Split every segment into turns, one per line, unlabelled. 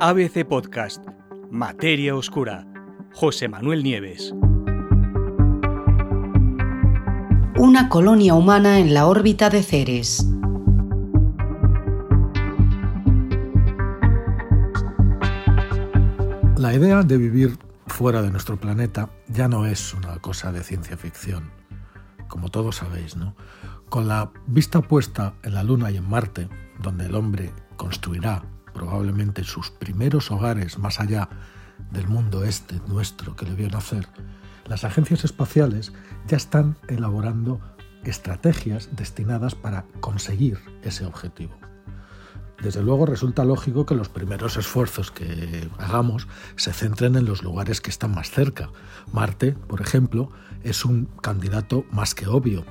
ABC Podcast, Materia Oscura, José Manuel Nieves.
Una colonia humana en la órbita de Ceres.
La idea de vivir fuera de nuestro planeta ya no es una cosa de ciencia ficción, como todos sabéis, ¿no? Con la vista puesta en la Luna y en Marte, donde el hombre construirá probablemente sus primeros hogares más allá del mundo este nuestro que le vio nacer, las agencias espaciales ya están elaborando estrategias destinadas para conseguir ese objetivo. Desde luego resulta lógico que los primeros esfuerzos que hagamos se centren en los lugares que están más cerca. Marte, por ejemplo, es un candidato más que obvio,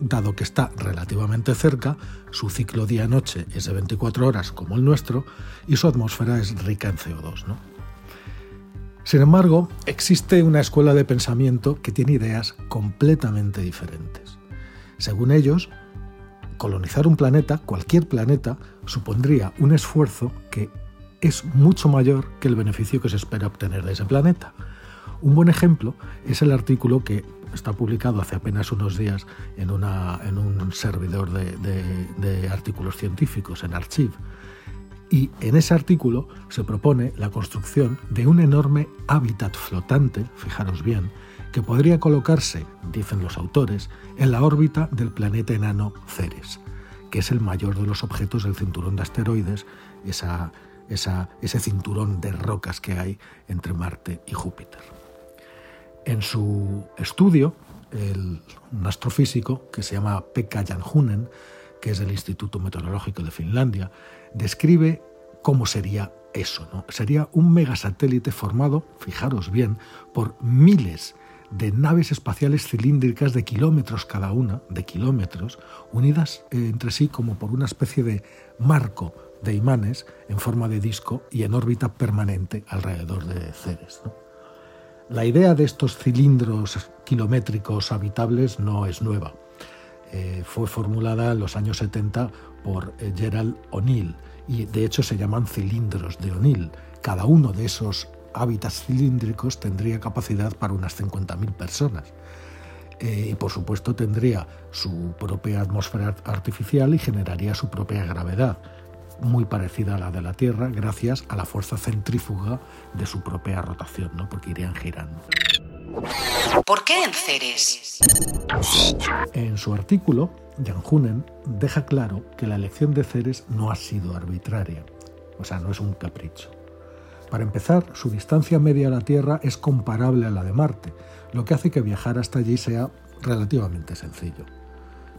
dado que está relativamente cerca, su ciclo día-noche es de 24 horas como el nuestro y su atmósfera es rica en CO2. Sin embargo, existe una escuela de pensamiento que tiene ideas completamente diferentes. Según ellos, colonizar un planeta, cualquier planeta, supondría un esfuerzo que es mucho mayor que el beneficio que se espera obtener de ese planeta. Un buen ejemplo es el artículo que está publicado hace apenas unos días en, un servidor de, artículos científicos, en Archive. Y en ese artículo se propone la construcción de un enorme hábitat flotante, fijaros bien, que podría colocarse, dicen los autores, en la órbita del planeta enano Ceres, que es el mayor de los objetos del cinturón de asteroides, ese cinturón de rocas que hay entre Marte y Júpiter. En su estudio, el, un astrofísico que se llama Pekka Janhunen, que es del Instituto Meteorológico de Finlandia, describe cómo sería eso. ¿no? Sería un megasatélite formado, fijaros bien, por miles de naves espaciales cilíndricas de kilómetros cada una, de kilómetros, unidas entre sí como por una especie de marco de imanes en forma de disco y en órbita permanente alrededor de Ceres. La idea de estos cilindros kilométricos habitables no es nueva. Eh, fue formulada en los años 70 por eh, Gerald O'Neill y de hecho se llaman cilindros de O'Neill. Cada uno de esos hábitats cilíndricos tendría capacidad para unas 50.000 personas. Eh, y por supuesto tendría su propia atmósfera artificial y generaría su propia gravedad muy parecida a la de la Tierra gracias a la fuerza centrífuga de su propia rotación, ¿no? porque irían girando.
¿Por qué en Ceres?
En su artículo, Jan Hunen deja claro que la elección de Ceres no ha sido arbitraria, o sea, no es un capricho. Para empezar, su distancia media a la Tierra es comparable a la de Marte, lo que hace que viajar hasta allí sea relativamente sencillo.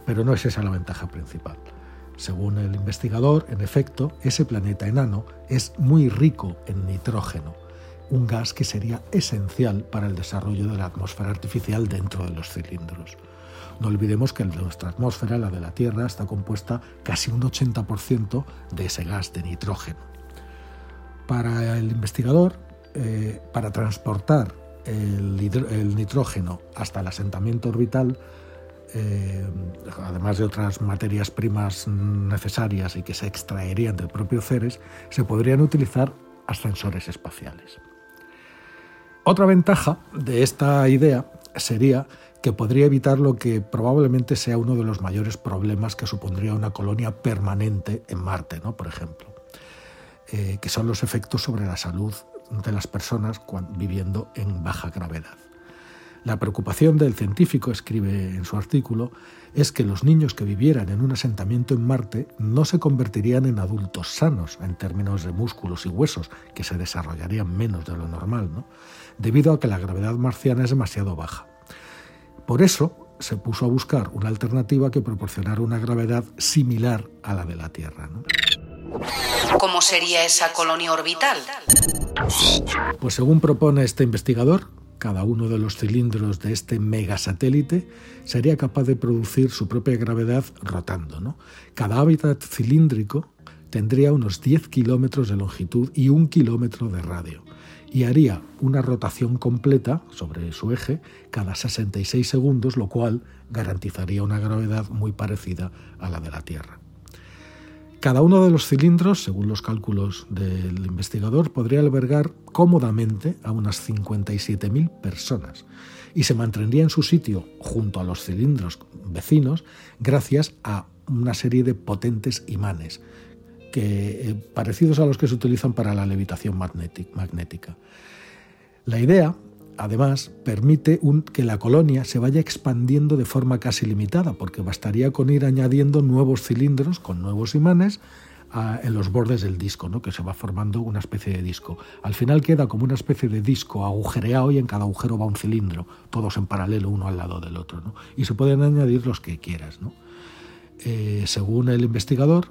Pero no es esa la ventaja principal. Según el investigador, en efecto, ese planeta enano es muy rico en nitrógeno, un gas que sería esencial para el desarrollo de la atmósfera artificial dentro de los cilindros. No olvidemos que nuestra atmósfera, la de la Tierra, está compuesta casi un 80% de ese gas de nitrógeno. Para el investigador, eh, para transportar el nitrógeno hasta el asentamiento orbital, eh, además de otras materias primas necesarias y que se extraerían del propio Ceres, se podrían utilizar ascensores espaciales. Otra ventaja de esta idea sería que podría evitar lo que probablemente sea uno de los mayores problemas que supondría una colonia permanente en Marte, ¿no? por ejemplo, eh, que son los efectos sobre la salud de las personas viviendo en baja gravedad. La preocupación del científico, escribe en su artículo, es que los niños que vivieran en un asentamiento en Marte no se convertirían en adultos sanos en términos de músculos y huesos, que se desarrollarían menos de lo normal, debido a que la gravedad marciana es demasiado baja. Por eso se puso a buscar una alternativa que proporcionara una gravedad similar a la de la Tierra.
¿Cómo sería esa colonia orbital?
Pues según propone este investigador, cada uno de los cilindros de este megasatélite sería capaz de producir su propia gravedad rotando. Cada hábitat cilíndrico tendría unos 10 kilómetros de longitud y un kilómetro de radio y haría una rotación completa sobre su eje cada 66 segundos, lo cual garantizaría una gravedad muy parecida a la de la Tierra. Cada uno de los cilindros, según los cálculos del investigador, podría albergar cómodamente a unas 57.000 personas y se mantendría en su sitio junto a los cilindros vecinos gracias a una serie de potentes imanes que, eh, parecidos a los que se utilizan para la levitación magnética. La idea, además, permite que la colonia se vaya expandiendo de forma casi limitada, porque bastaría con ir añadiendo nuevos cilindros con nuevos imanes en los bordes del disco, ¿no? que se va formando una especie de disco. Al final queda como una especie de disco agujereado y en cada agujero va un cilindro, todos en paralelo uno al lado del otro. ¿no? Y se pueden añadir los que quieras. ¿no? Eh, según el investigador,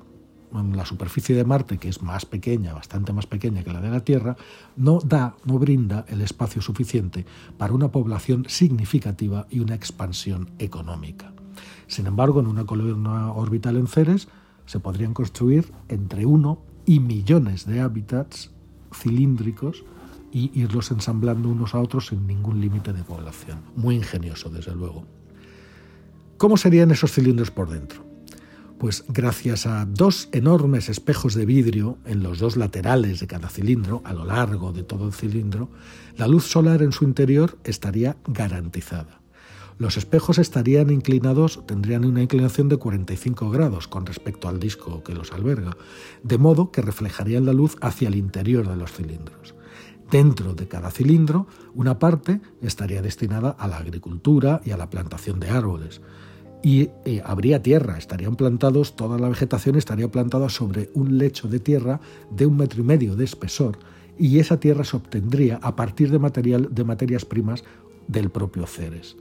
la superficie de Marte, que es más pequeña, bastante más pequeña que la de la Tierra, no da, no brinda el espacio suficiente para una población significativa y una expansión económica. Sin embargo, en una columna orbital en Ceres se podrían construir entre uno y millones de hábitats cilíndricos y irlos ensamblando unos a otros sin ningún límite de población. Muy ingenioso, desde luego. ¿Cómo serían esos cilindros por dentro? Pues gracias a dos enormes espejos de vidrio en los dos laterales de cada cilindro, a lo largo de todo el cilindro, la luz solar en su interior estaría garantizada. Los espejos estarían inclinados, tendrían una inclinación de 45 grados con respecto al disco que los alberga, de modo que reflejarían la luz hacia el interior de los cilindros. Dentro de cada cilindro, una parte estaría destinada a la agricultura y a la plantación de árboles y eh, habría tierra, estarían plantados, toda la vegetación estaría plantada sobre un lecho de tierra de un metro y medio de espesor y esa tierra se obtendría a partir de, material, de materias primas del propio Ceres.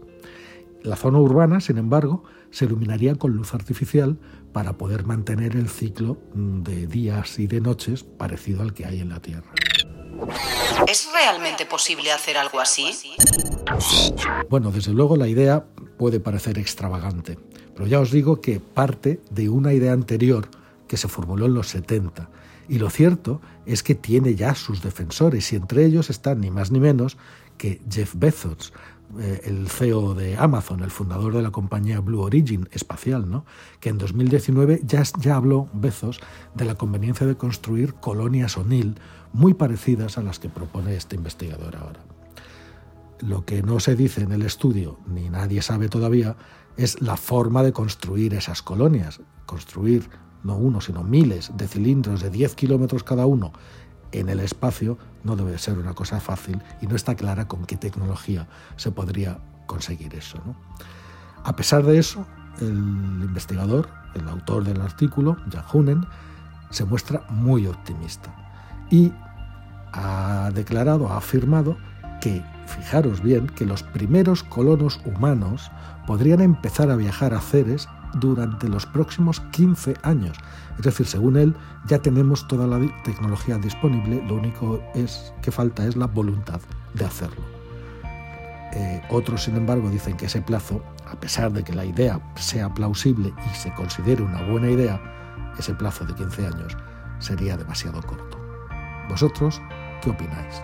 La zona urbana, sin embargo, se iluminaría con luz artificial para poder mantener el ciclo mm, de días y de noches parecido al que hay en la Tierra.
¿Es realmente posible hacer algo así?
Bueno, desde luego la idea puede parecer extravagante, pero ya os digo que parte de una idea anterior que se formuló en los 70. Y lo cierto es que tiene ya sus defensores y entre ellos están ni más ni menos que Jeff Bezos, eh, el CEO de Amazon, el fundador de la compañía Blue Origin espacial, ¿no? que en 2019 ya, ya habló Bezos de la conveniencia de construir colonias O'Neill muy parecidas a las que propone este investigador ahora. Lo que no se dice en el estudio, ni nadie sabe todavía, es la forma de construir esas colonias. Construir no uno, sino miles de cilindros de 10 kilómetros cada uno en el espacio no debe ser una cosa fácil y no está clara con qué tecnología se podría conseguir eso. A pesar de eso, el investigador, el autor del artículo, Jan Hunen, se muestra muy optimista y ha declarado, ha afirmado que, fijaros bien, que los primeros colonos humanos podrían empezar a viajar a Ceres durante los próximos 15 años. Es decir, según él, ya tenemos toda la tecnología disponible, lo único es, que falta es la voluntad de hacerlo. Eh, otros, sin embargo, dicen que ese plazo, a pesar de que la idea sea plausible y se considere una buena idea, ese plazo de 15 años sería demasiado corto. ¿Vosotros qué opináis?